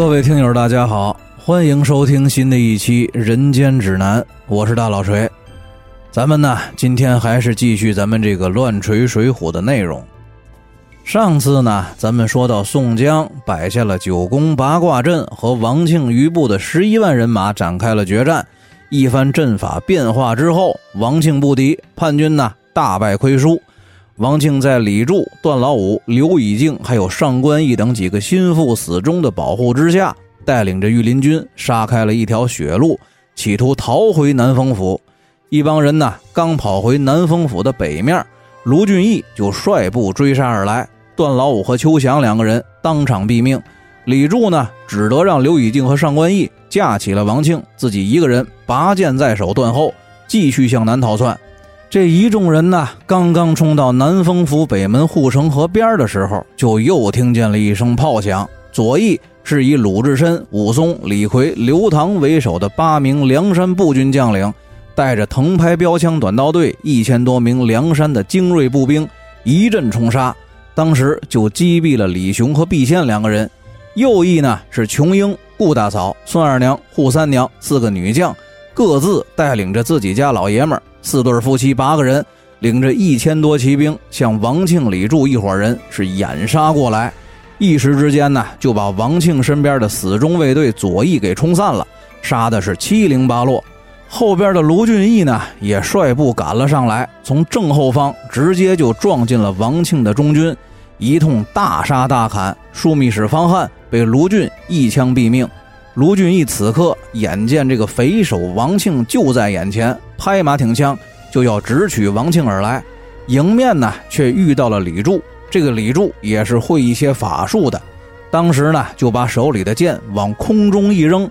各位听友，大家好，欢迎收听新的一期《人间指南》，我是大老锤。咱们呢，今天还是继续咱们这个乱锤水浒的内容。上次呢，咱们说到宋江摆下了九宫八卦阵，和王庆余部的十一万人马展开了决战。一番阵法变化之后，王庆不敌，叛军呢大败亏输。王庆在李柱、段老五、刘以敬还有上官义等几个心腹死忠的保护之下，带领着御林军杀开了一条血路，企图逃回南丰府。一帮人呢，刚跑回南丰府的北面，卢俊义就率部追杀而来。段老五和邱祥两个人当场毙命。李柱呢，只得让刘以敬和上官义架起了王庆，自己一个人拔剑在手断后，继续向南逃窜。这一众人呢，刚刚冲到南丰府北门护城河边的时候，就又听见了一声炮响。左翼是以鲁智深、武松、李逵、刘唐为首的八名梁山步军将领，带着藤牌标枪短刀队一千多名梁山的精锐步兵，一阵冲杀，当时就击毙了李雄和毕宪两个人。右翼呢是琼英、顾大嫂、孙二娘、扈三娘四个女将，各自带领着自己家老爷们儿。四对夫妻八个人，领着一千多骑兵，向王庆、李柱一伙人是掩杀过来。一时之间呢，就把王庆身边的死忠卫队左翼给冲散了，杀的是七零八落。后边的卢俊义呢，也率部赶了上来，从正后方直接就撞进了王庆的中军，一通大杀大砍。枢密使方汉被卢俊一枪毙命。卢俊义此刻眼见这个匪首王庆就在眼前，拍马挺枪就要直取王庆而来，迎面呢却遇到了李柱。这个李柱也是会一些法术的，当时呢就把手里的剑往空中一扔，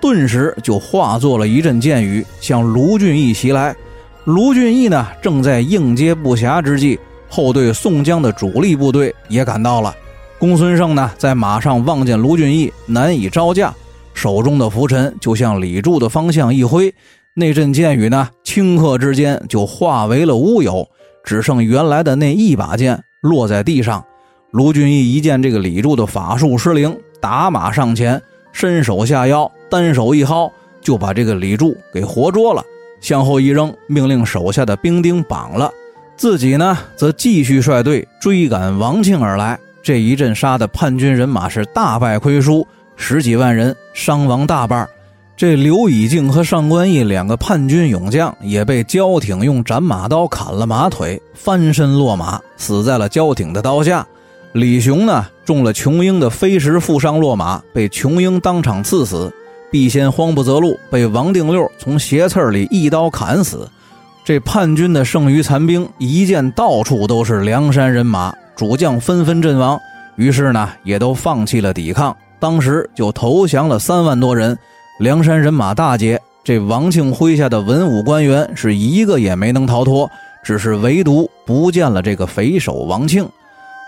顿时就化作了一阵箭雨向卢俊义袭来。卢俊义呢正在应接不暇之际，后队宋江的主力部队也赶到了。公孙胜呢在马上望见卢俊义难以招架。手中的拂尘就向李柱的方向一挥，那阵箭雨呢，顷刻之间就化为了乌有，只剩原来的那一把剑落在地上。卢俊义一见这个李柱的法术失灵，打马上前，伸手下腰，单手一薅，就把这个李柱给活捉了。向后一扔，命令手下的兵丁绑了，自己呢，则继续率队追赶王庆而来。这一阵杀的叛军人马是大败亏输。十几万人伤亡大半，这刘以敬和上官义两个叛军勇将也被焦挺用斩马刀砍了马腿，翻身落马，死在了焦挺的刀下。李雄呢，中了琼英的飞石负伤落马，被琼英当场刺死。毕仙慌不择路，被王定六从斜刺里一刀砍死。这叛军的剩余残兵一见到处都是梁山人马，主将纷纷阵亡，于是呢，也都放弃了抵抗。当时就投降了三万多人，梁山人马大捷。这王庆麾下的文武官员是一个也没能逃脱，只是唯独不见了这个匪首王庆。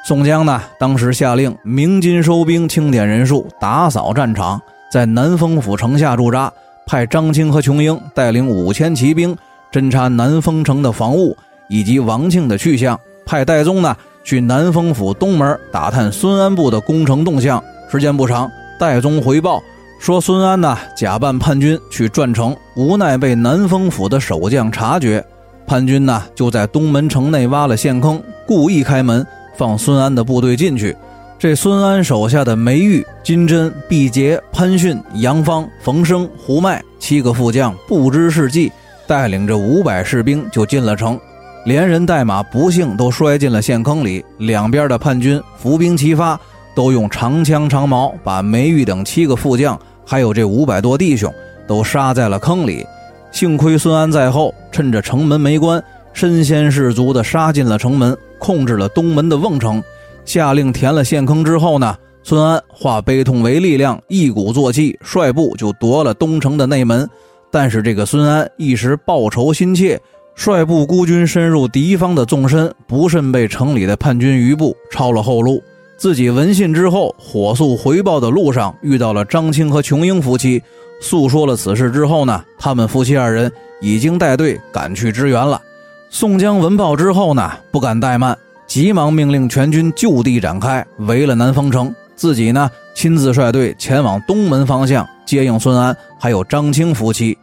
宋江呢，当时下令鸣金收兵，清点人数，打扫战场，在南丰府城下驻扎，派张青和琼英带领五千骑兵侦察南丰城的防务以及王庆的去向，派戴宗呢去南丰府东门打探孙安部的攻城动向。时间不长，戴宗回报说，孙安呢假扮叛军去转城，无奈被南丰府的守将察觉，叛军呢就在东门城内挖了陷坑，故意开门放孙安的部队进去。这孙安手下的梅玉、金针、毕节、潘逊、杨芳、冯生、胡迈七个副将不知是计，带领着五百士兵就进了城，连人带马不幸都摔进了陷坑里，两边的叛军伏兵齐发。都用长枪长矛把梅玉等七个副将，还有这五百多弟兄，都杀在了坑里。幸亏孙安在后，趁着城门没关，身先士卒的杀进了城门，控制了东门的瓮城。下令填了陷坑之后呢，孙安化悲痛为力量，一鼓作气，率部就夺了东城的内门。但是这个孙安一时报仇心切，率部孤军深入敌方的纵深，不慎被城里的叛军余部抄了后路。自己闻信之后，火速回报的路上遇到了张青和琼英夫妻，诉说了此事之后呢，他们夫妻二人已经带队赶去支援了。宋江闻报之后呢，不敢怠慢，急忙命令全军就地展开，围了南丰城，自己呢亲自率队前往东门方向接应孙安，还有张青夫妻。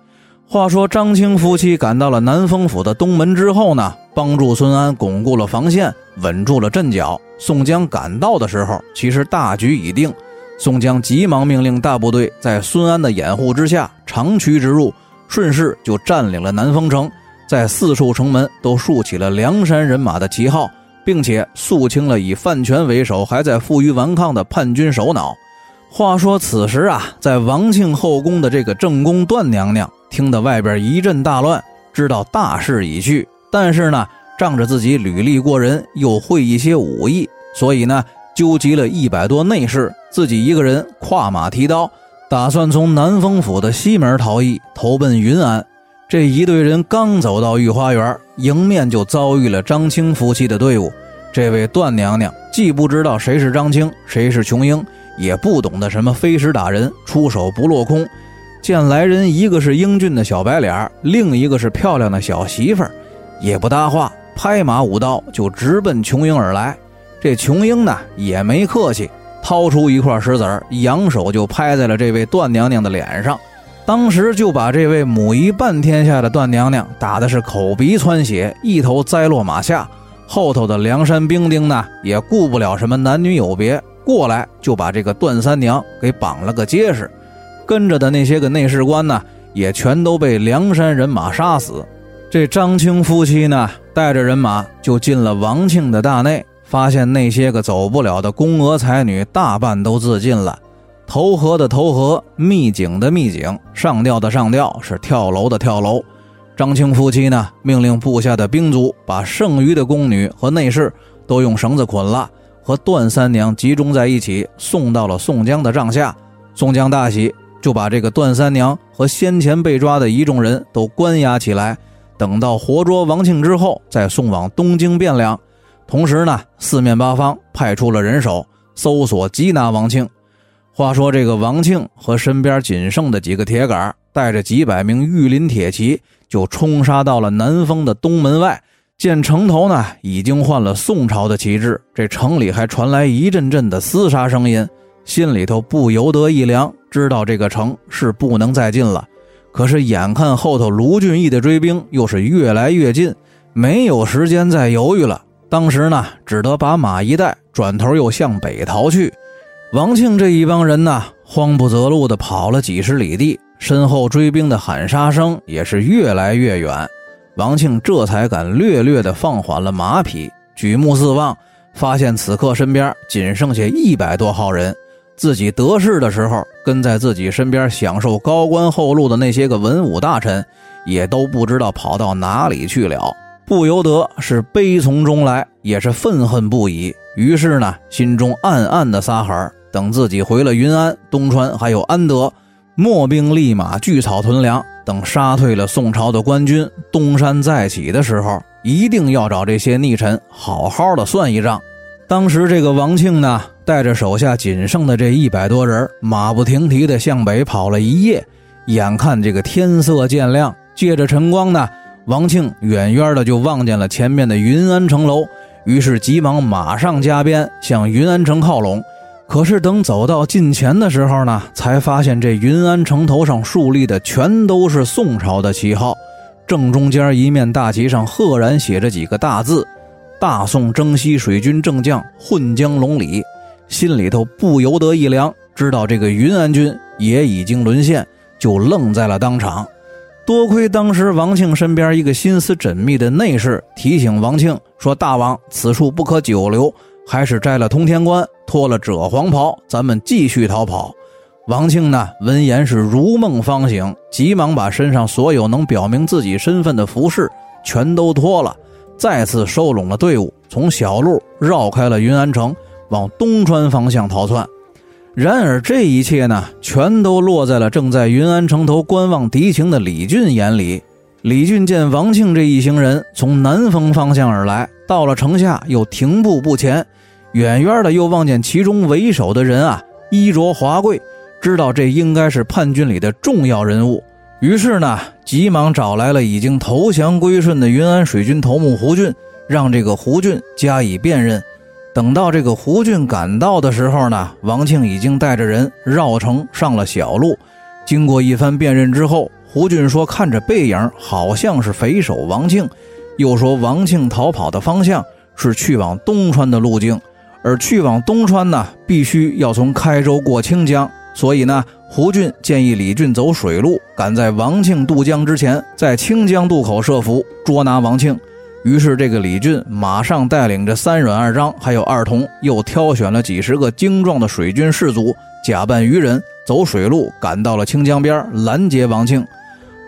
话说张青夫妻赶到了南丰府的东门之后呢，帮助孙安巩固了防线，稳住了阵脚。宋江赶到的时候，其实大局已定。宋江急忙命令大部队在孙安的掩护之下长驱直入，顺势就占领了南丰城，在四处城门都竖起了梁山人马的旗号，并且肃清了以范全为首还在负隅顽抗的叛军首脑。话说此时啊，在王庆后宫的这个正宫段娘娘。听得外边一阵大乱，知道大势已去。但是呢，仗着自己履历过人，又会一些武艺，所以呢，纠集了一百多内侍，自己一个人跨马提刀，打算从南丰府的西门逃逸，投奔云安。这一队人刚走到御花园，迎面就遭遇了张青夫妻的队伍。这位段娘娘既不知道谁是张青，谁是琼英，也不懂得什么飞石打人，出手不落空。见来人，一个是英俊的小白脸，另一个是漂亮的小媳妇儿，也不搭话，拍马舞刀就直奔琼英而来。这琼英呢也没客气，掏出一块石子儿，扬手就拍在了这位段娘娘的脸上，当时就把这位母仪半天下的段娘娘打的是口鼻窜血，一头栽落马下。后头的梁山兵丁呢也顾不了什么男女有别，过来就把这个段三娘给绑了个结实。跟着的那些个内侍官呢，也全都被梁山人马杀死。这张青夫妻呢，带着人马就进了王庆的大内，发现那些个走不了的宫娥才女大半都自尽了，投河的投河，秘井的秘井，上吊的上吊，是跳楼的跳楼。张青夫妻呢，命令部下的兵卒把剩余的宫女和内侍都用绳子捆了，和段三娘集中在一起，送到了宋江的帐下。宋江大喜。就把这个段三娘和先前被抓的一众人都关押起来，等到活捉王庆之后，再送往东京汴梁。同时呢，四面八方派出了人手搜索缉拿王庆。话说这个王庆和身边仅剩的几个铁杆，带着几百名御林铁骑，就冲杀到了南丰的东门外。见城头呢已经换了宋朝的旗帜，这城里还传来一阵阵的厮杀声音，心里头不由得一凉。知道这个城是不能再进了，可是眼看后头卢俊义的追兵又是越来越近，没有时间再犹豫了。当时呢，只得把马一带，转头又向北逃去。王庆这一帮人呢，慌不择路的跑了几十里地，身后追兵的喊杀声也是越来越远。王庆这才敢略略的放缓了马匹，举目四望，发现此刻身边仅剩下一百多号人。自己得势的时候，跟在自己身边享受高官厚禄的那些个文武大臣，也都不知道跑到哪里去了，不由得是悲从中来，也是愤恨不已。于是呢，心中暗暗的撒狠等自己回了云安、东川还有安德，秣兵立马聚草屯粮，等杀退了宋朝的官军，东山再起的时候，一定要找这些逆臣好好的算一账。当时这个王庆呢？带着手下仅剩的这一百多人，马不停蹄地向北跑了一夜。眼看这个天色渐亮，借着晨光呢，王庆远远的就望见了前面的云安城楼，于是急忙马上加鞭向云安城靠拢。可是等走到近前的时候呢，才发现这云安城头上竖立的全都是宋朝的旗号，正中间一面大旗上赫然写着几个大字：“大宋征西水军正将混江龙里。”心里头不由得一凉，知道这个云安军也已经沦陷，就愣在了当场。多亏当时王庆身边一个心思缜密的内侍提醒王庆说：“大王，此处不可久留，还是摘了通天冠，脱了赭黄袍，咱们继续逃跑。”王庆呢，闻言是如梦方醒，急忙把身上所有能表明自己身份的服饰全都脱了，再次收拢了队伍，从小路绕开了云安城。往东川方向逃窜，然而这一切呢，全都落在了正在云安城头观望敌情的李俊眼里。李俊见王庆这一行人从南风方向而来，到了城下又停步不前，远远的又望见其中为首的人啊，衣着华贵，知道这应该是叛军里的重要人物。于是呢，急忙找来了已经投降归顺的云安水军头目胡俊，让这个胡俊加以辨认。等到这个胡俊赶到的时候呢，王庆已经带着人绕城上了小路。经过一番辨认之后，胡俊说看着背影好像是匪首王庆，又说王庆逃跑的方向是去往东川的路径，而去往东川呢，必须要从开州过清江，所以呢，胡俊建议李俊走水路，赶在王庆渡江之前，在清江渡口设伏捉拿王庆。于是，这个李俊马上带领着三阮二张，还有二童，又挑选了几十个精壮的水军士卒，假扮渔人，走水路赶到了清江边，拦截王庆。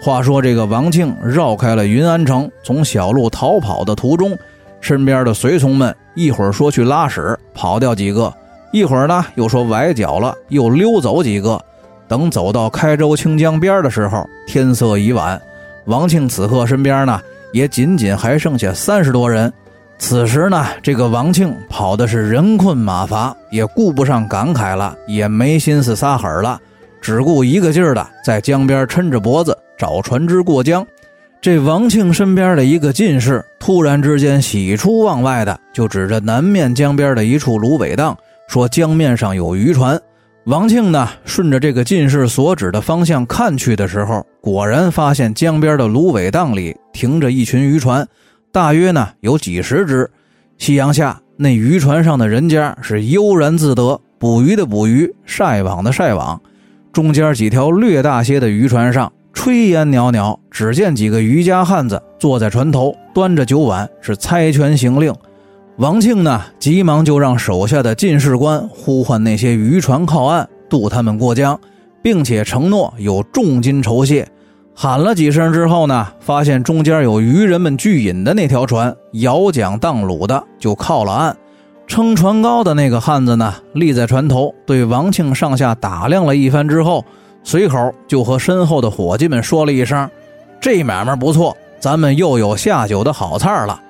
话说，这个王庆绕开了云安城，从小路逃跑的途中，身边的随从们一会儿说去拉屎，跑掉几个；一会儿呢又说崴脚了，又溜走几个。等走到开州清江边的时候，天色已晚，王庆此刻身边呢。也仅仅还剩下三十多人。此时呢，这个王庆跑的是人困马乏，也顾不上感慨了，也没心思撒狠了，只顾一个劲儿的在江边抻着脖子找船只过江。这王庆身边的一个进士突然之间喜出望外的，就指着南面江边的一处芦苇荡，说江面上有渔船。王庆呢，顺着这个进士所指的方向看去的时候，果然发现江边的芦苇荡里停着一群渔船，大约呢有几十只。夕阳下，那渔船上的人家是悠然自得，捕鱼的捕鱼，晒网的晒网。中间几条略大些的渔船上，炊烟袅袅，只见几个渔家汉子坐在船头，端着酒碗，是猜拳行令。王庆呢，急忙就让手下的进士官呼唤那些渔船靠岸，渡他们过江，并且承诺有重金酬谢。喊了几声之后呢，发现中间有渔人们聚饮的那条船，摇桨荡橹的就靠了岸。撑船高的那个汉子呢，立在船头，对王庆上下打量了一番之后，随口就和身后的伙计们说了一声：“这买卖不错，咱们又有下酒的好菜了。”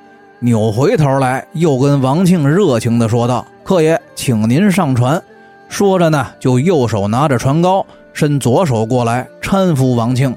扭回头来，又跟王庆热情地说道：“客爷，请您上船。”说着呢，就右手拿着船篙，伸左手过来搀扶王庆。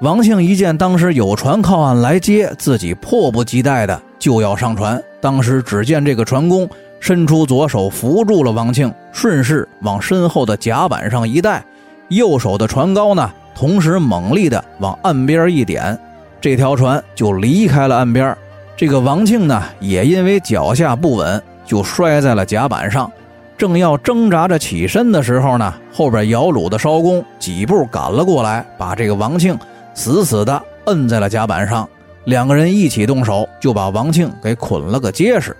王庆一见当时有船靠岸来接自己，迫不及待的就要上船。当时只见这个船工伸出左手扶住了王庆，顺势往身后的甲板上一带，右手的船篙呢，同时猛力的往岸边一点，这条船就离开了岸边。这个王庆呢，也因为脚下不稳，就摔在了甲板上。正要挣扎着起身的时候呢，后边摇橹的艄公几步赶了过来，把这个王庆死死的摁在了甲板上。两个人一起动手，就把王庆给捆了个结实。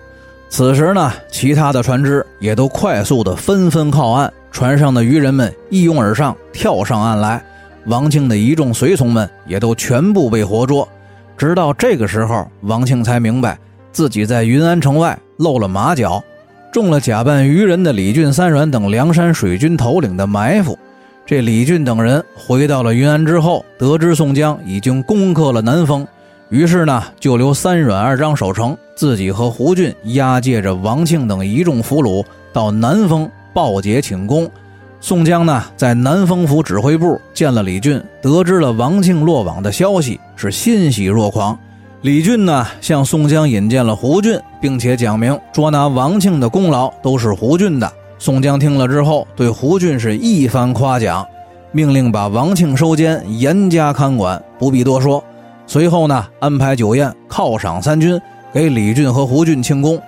此时呢，其他的船只也都快速的纷纷靠岸，船上的渔人们一拥而上，跳上岸来。王庆的一众随从们也都全部被活捉。直到这个时候，王庆才明白自己在云安城外露了马脚，中了假扮渔人的李俊、三阮等梁山水军头领的埋伏。这李俊等人回到了云安之后，得知宋江已经攻克了南丰，于是呢，就留三阮二张守城，自己和胡俊押解着王庆等一众俘虏到南丰报捷请功。宋江呢，在南丰府指挥部见了李俊，得知了王庆落网的消息，是欣喜若狂。李俊呢，向宋江引荐了胡俊，并且讲明捉拿王庆的功劳都是胡俊的。宋江听了之后，对胡俊是一番夸奖，命令把王庆收监，严加看管，不必多说。随后呢，安排酒宴，犒赏三军，给李俊和胡俊庆功。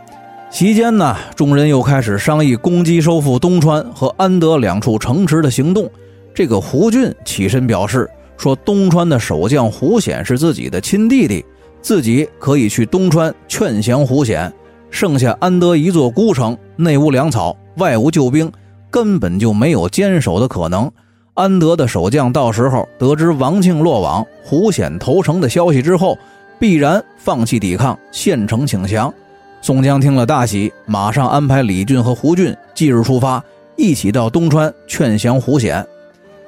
席间呢，众人又开始商议攻击收复东川和安德两处城池的行动。这个胡俊起身表示说：“东川的守将胡显是自己的亲弟弟，自己可以去东川劝降胡显。剩下安德一座孤城，内无粮草，外无救兵，根本就没有坚守的可能。安德的守将到时候得知王庆落网、胡显投诚的消息之后，必然放弃抵抗，献城请降。”宋江听了大喜，马上安排李俊和胡俊即日出发，一起到东川劝降胡显。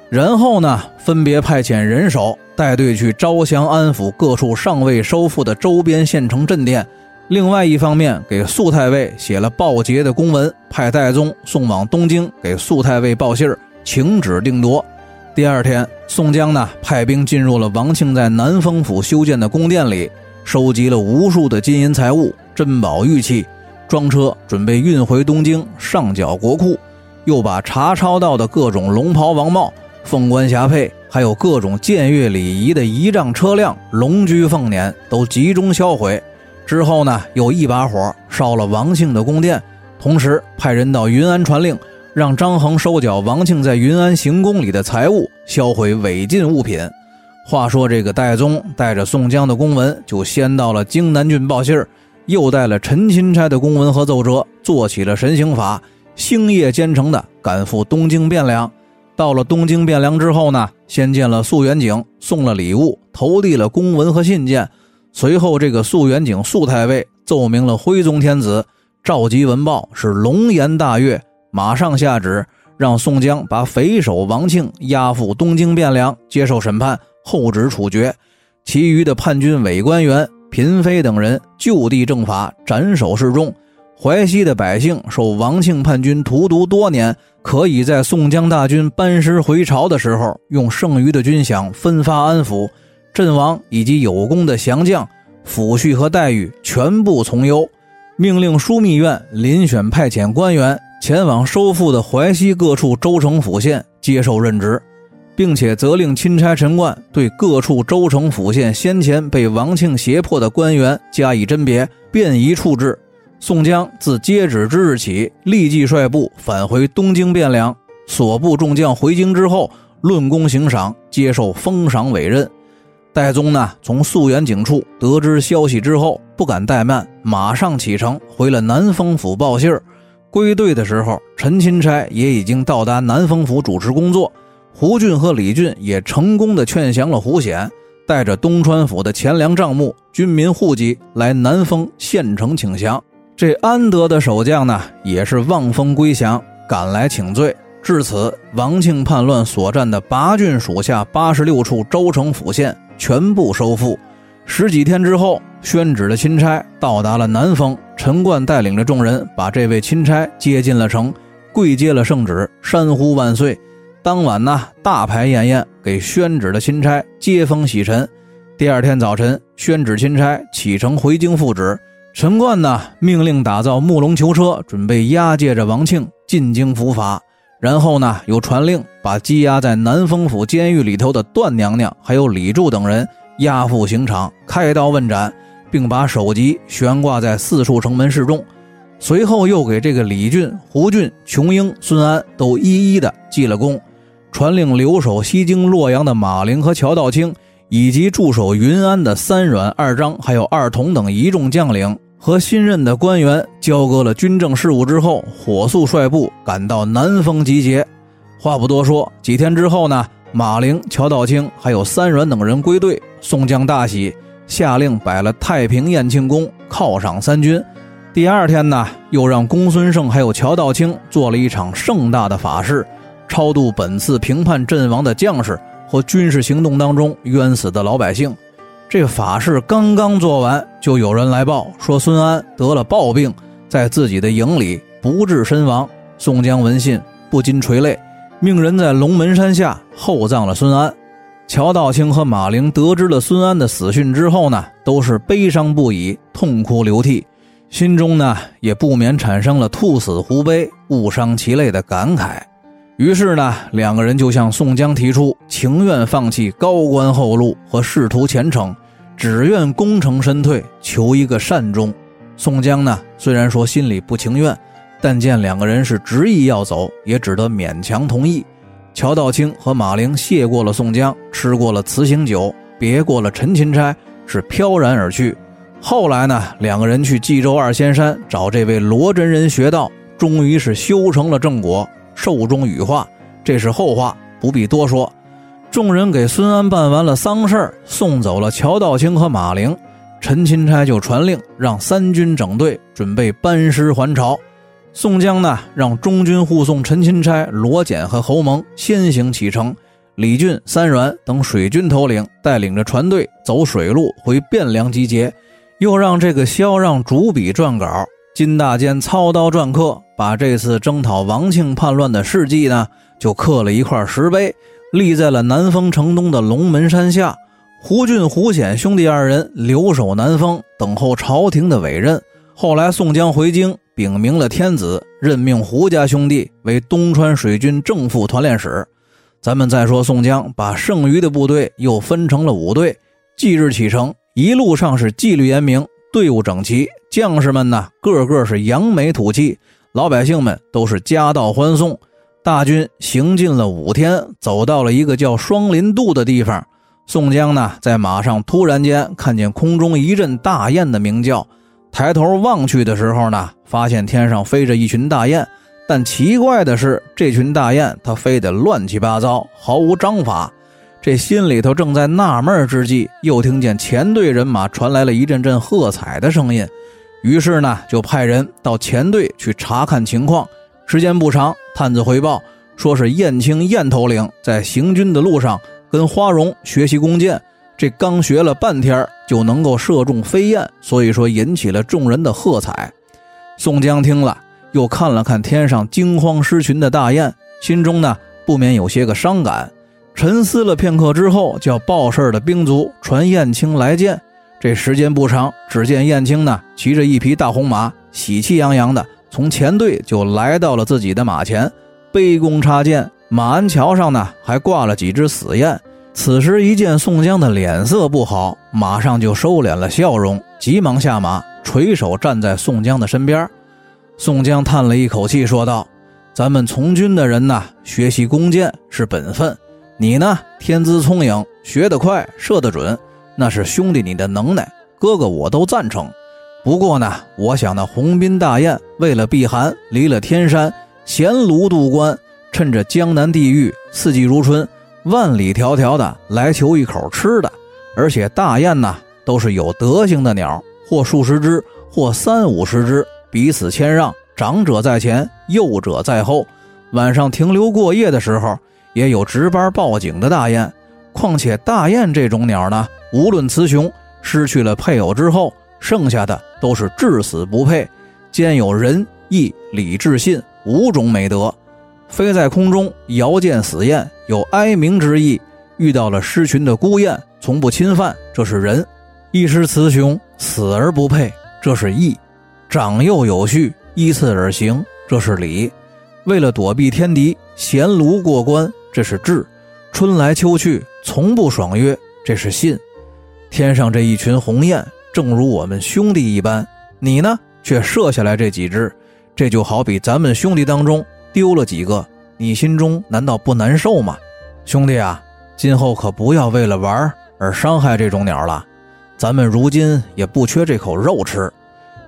然后呢，分别派遣人手带队去招降安抚各处尚未收复的周边县城镇店。另外一方面，给肃太尉写了报捷的公文，派戴宗送往东京给肃太尉报信儿，请旨定夺。第二天，宋江呢派兵进入了王庆在南丰府修建的宫殿里。收集了无数的金银财物、珍宝玉器，装车准备运回东京上缴国库，又把查抄到的各种龙袍王帽、凤冠霞帔，还有各种僭越礼仪的仪仗车辆、龙驹凤辇都集中销毁。之后呢，又一把火烧了王庆的宫殿，同时派人到云安传令，让张衡收缴王庆在云安行宫里的财物，销毁违禁物品。话说这个戴宗带着宋江的公文，就先到了京南郡报信儿，又带了陈钦差的公文和奏折，做起了神行法，星夜兼程的赶赴东京汴梁。到了东京汴梁之后呢，先见了肃元景，送了礼物，投递了公文和信件。随后，这个肃元景肃太尉奏明了徽宗天子，召集文报是龙颜大悦，马上下旨让宋江把匪首王庆押赴东京汴梁接受审判。后旨处决，其余的叛军伪官员、嫔妃等人就地正法，斩首示众。淮西的百姓受王庆叛军荼毒多年，可以在宋江大军班师回朝的时候，用剩余的军饷分发安抚阵亡以及有功的降将，抚恤和待遇全部从优。命令枢密院遴选派遣官员前往收复的淮西各处州城府县接受任职。并且责令钦差陈冠对各处州城府县先前被王庆胁迫的官员加以甄别，便宜处置。宋江自接旨之日起，立即率部返回东京汴梁。所部众将回京之后，论功行赏，接受封赏委任。戴宗呢，从肃元警处得知消息之后，不敢怠慢，马上启程回了南丰府报信儿。归队的时候，陈钦差也已经到达南丰府主持工作。胡俊和李俊也成功的劝降了胡显，带着东川府的钱粮账目、军民户籍来南丰县城请降。这安德的守将呢，也是望风归降，赶来请罪。至此，王庆叛乱所占的八郡属下八十六处州城府县全部收复。十几天之后，宣旨的钦差到达了南丰，陈冠带领着众人把这位钦差接进了城，跪接了圣旨，山呼万岁。当晚呢，大排宴宴，给宣旨的钦差接风洗尘。第二天早晨，宣旨钦差启程回京复旨。陈冠呢，命令打造木龙囚车，准备押解着王庆进京伏法。然后呢，又传令把羁押在南丰府监狱里头的段娘娘还有李柱等人押赴刑场，开刀问斩，并把首级悬挂在四处城门示众。随后又给这个李俊、胡俊、琼英、孙安都一一的记了功。传令留守西京洛阳的马陵和乔道清，以及驻守云安的三阮、二张，还有二童等一众将领和新任的官员交割了军政事务之后，火速率部赶到南丰集结。话不多说，几天之后呢，马陵、乔道清还有三阮等人归队，宋江大喜，下令摆了太平宴庆功，犒赏三军。第二天呢，又让公孙胜还有乔道清做了一场盛大的法事。超度本次平叛阵亡的将士和军事行动当中冤死的老百姓。这法事刚刚做完，就有人来报说孙安得了暴病，在自己的营里不治身亡。宋江闻信不禁垂泪，命人在龙门山下厚葬了孙安。乔道清和马陵得知了孙安的死讯之后呢，都是悲伤不已，痛哭流涕，心中呢也不免产生了“兔死狐悲，物伤其类”的感慨。于是呢，两个人就向宋江提出，情愿放弃高官厚禄和仕途前程，只愿功成身退，求一个善终。宋江呢，虽然说心里不情愿，但见两个人是执意要走，也只得勉强同意。乔道清和马陵谢过了宋江，吃过了辞行酒，别过了陈钦差，是飘然而去。后来呢，两个人去冀州二仙山找这位罗真人学道，终于是修成了正果。寿终羽化，这是后话，不必多说。众人给孙安办完了丧事儿送走了乔道清和马陵，陈钦差就传令让三军整队，准备班师还朝。宋江呢，让中军护送陈钦差、罗简和侯蒙先行启程，李俊、三阮等水军头领带领着船队走水路回汴梁集结，又让这个萧让主笔撰稿。金大坚操刀篆刻，把这次征讨王庆叛乱的事迹呢，就刻了一块石碑，立在了南丰城东的龙门山下。胡俊、胡显兄弟二人留守南丰，等候朝廷的委任。后来宋江回京，禀明了天子，任命胡家兄弟为东川水军正副团练使。咱们再说宋江，把剩余的部队又分成了五队，即日启程。一路上是纪律严明，队伍整齐，将士们呢个个是扬眉吐气，老百姓们都是夹道欢送。大军行进了五天，走到了一个叫双林渡的地方。宋江呢在马上突然间看见空中一阵大雁的鸣叫，抬头望去的时候呢，发现天上飞着一群大雁。但奇怪的是，这群大雁它飞得乱七八糟，毫无章法。这心里头正在纳闷之际，又听见前队人马传来了一阵阵喝彩的声音。于是呢，就派人到前队去查看情况。时间不长，探子回报说是燕青燕头领在行军的路上跟花荣学习弓箭，这刚学了半天就能够射中飞燕，所以说引起了众人的喝彩。宋江听了。又看了看天上惊慌失群的大雁，心中呢不免有些个伤感。沉思了片刻之后，叫报事的兵卒传燕青来见。这时间不长，只见燕青呢骑着一匹大红马，喜气洋洋的从前队就来到了自己的马前，卑躬插剑。马鞍桥上呢还挂了几只死雁。此时一见宋江的脸色不好，马上就收敛了笑容，急忙下马，垂手站在宋江的身边。宋江叹了一口气，说道：“咱们从军的人呐，学习弓箭是本分。你呢，天资聪颖，学得快，射得准，那是兄弟你的能耐，哥哥我都赞成。不过呢，我想那鸿宾大雁为了避寒，离了天山，衔炉渡关，趁着江南地域四季如春，万里迢迢的来求一口吃的。而且大雁呐，都是有德行的鸟，或数十只，或三五十只。”彼此谦让，长者在前，幼者在后。晚上停留过夜的时候，也有值班报警的大雁。况且大雁这种鸟呢，无论雌雄，失去了配偶之后，剩下的都是至死不配，兼有仁义礼智信五种美德。飞在空中遥见死雁，有哀鸣之意；遇到了失群的孤雁，从不侵犯，这是仁；一失雌雄，死而不配，这是义。长幼有序，依次而行，这是礼；为了躲避天敌，衔炉过关，这是智；春来秋去，从不爽约，这是信。天上这一群鸿雁，正如我们兄弟一般，你呢却射下来这几只，这就好比咱们兄弟当中丢了几个，你心中难道不难受吗？兄弟啊，今后可不要为了玩而伤害这种鸟了，咱们如今也不缺这口肉吃。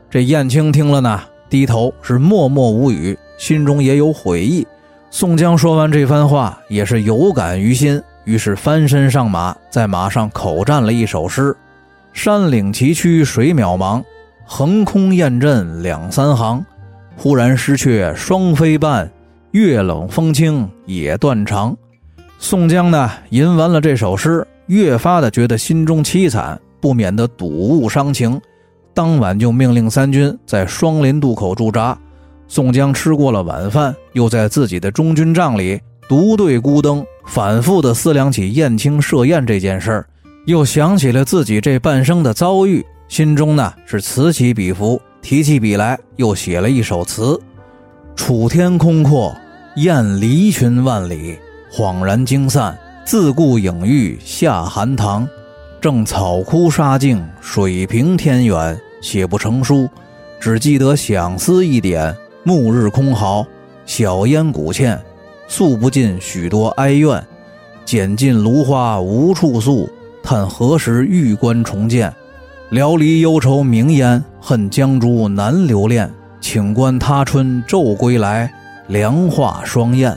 这燕青听了呢，低头是默默无语，心中也有悔意。宋江说完这番话，也是有感于心，于是翻身上马，在马上口占了一首诗：“山岭崎岖水渺茫，横空雁阵两三行。忽然失却双飞伴，月冷风清也断肠。”宋江呢，吟完了这首诗，越发的觉得心中凄惨，不免的睹物伤情。当晚就命令三军在双林渡口驻扎。宋江吃过了晚饭，又在自己的中军帐里独对孤灯，反复的思量起燕青设宴这件事儿，又想起了自己这半生的遭遇，心中呢是此起彼伏，提起笔来又写了一首词：楚天空阔，雁离群万里，恍然惊散，自顾影玉下寒塘。正草枯沙静，水平天远，写不成书，只记得想思一点。暮日空壕，小烟古欠，诉不尽许多哀怨。剪尽芦花无处诉，叹何时玉关重见。辽离忧愁明烟，恨江珠难留恋。请观他春昼归来，凉化双燕。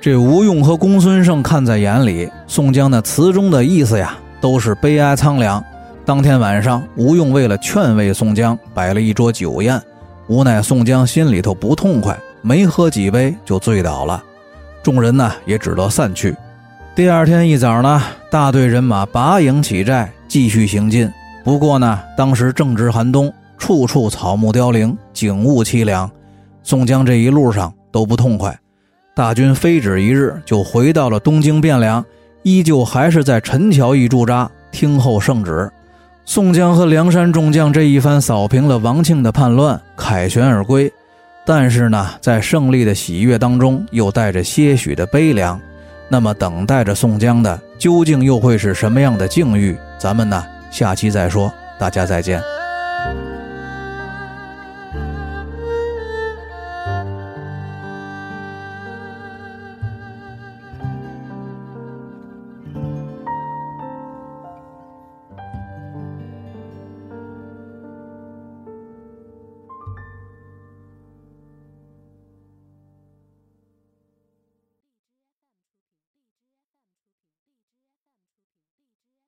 这吴用和公孙胜看在眼里，宋江那词中的意思呀。都是悲哀苍凉。当天晚上，吴用为了劝慰宋江，摆了一桌酒宴。无奈宋江心里头不痛快，没喝几杯就醉倒了。众人呢也只得散去。第二天一早呢，大队人马拔营起寨，继续行进。不过呢，当时正值寒冬，处处草木凋零，景物凄凉。宋江这一路上都不痛快。大军飞止一日，就回到了东京汴梁。依旧还是在陈桥驿驻扎，听候圣旨。宋江和梁山众将这一番扫平了王庆的叛乱，凯旋而归。但是呢，在胜利的喜悦当中，又带着些许的悲凉。那么，等待着宋江的究竟又会是什么样的境遇？咱们呢，下期再说。大家再见。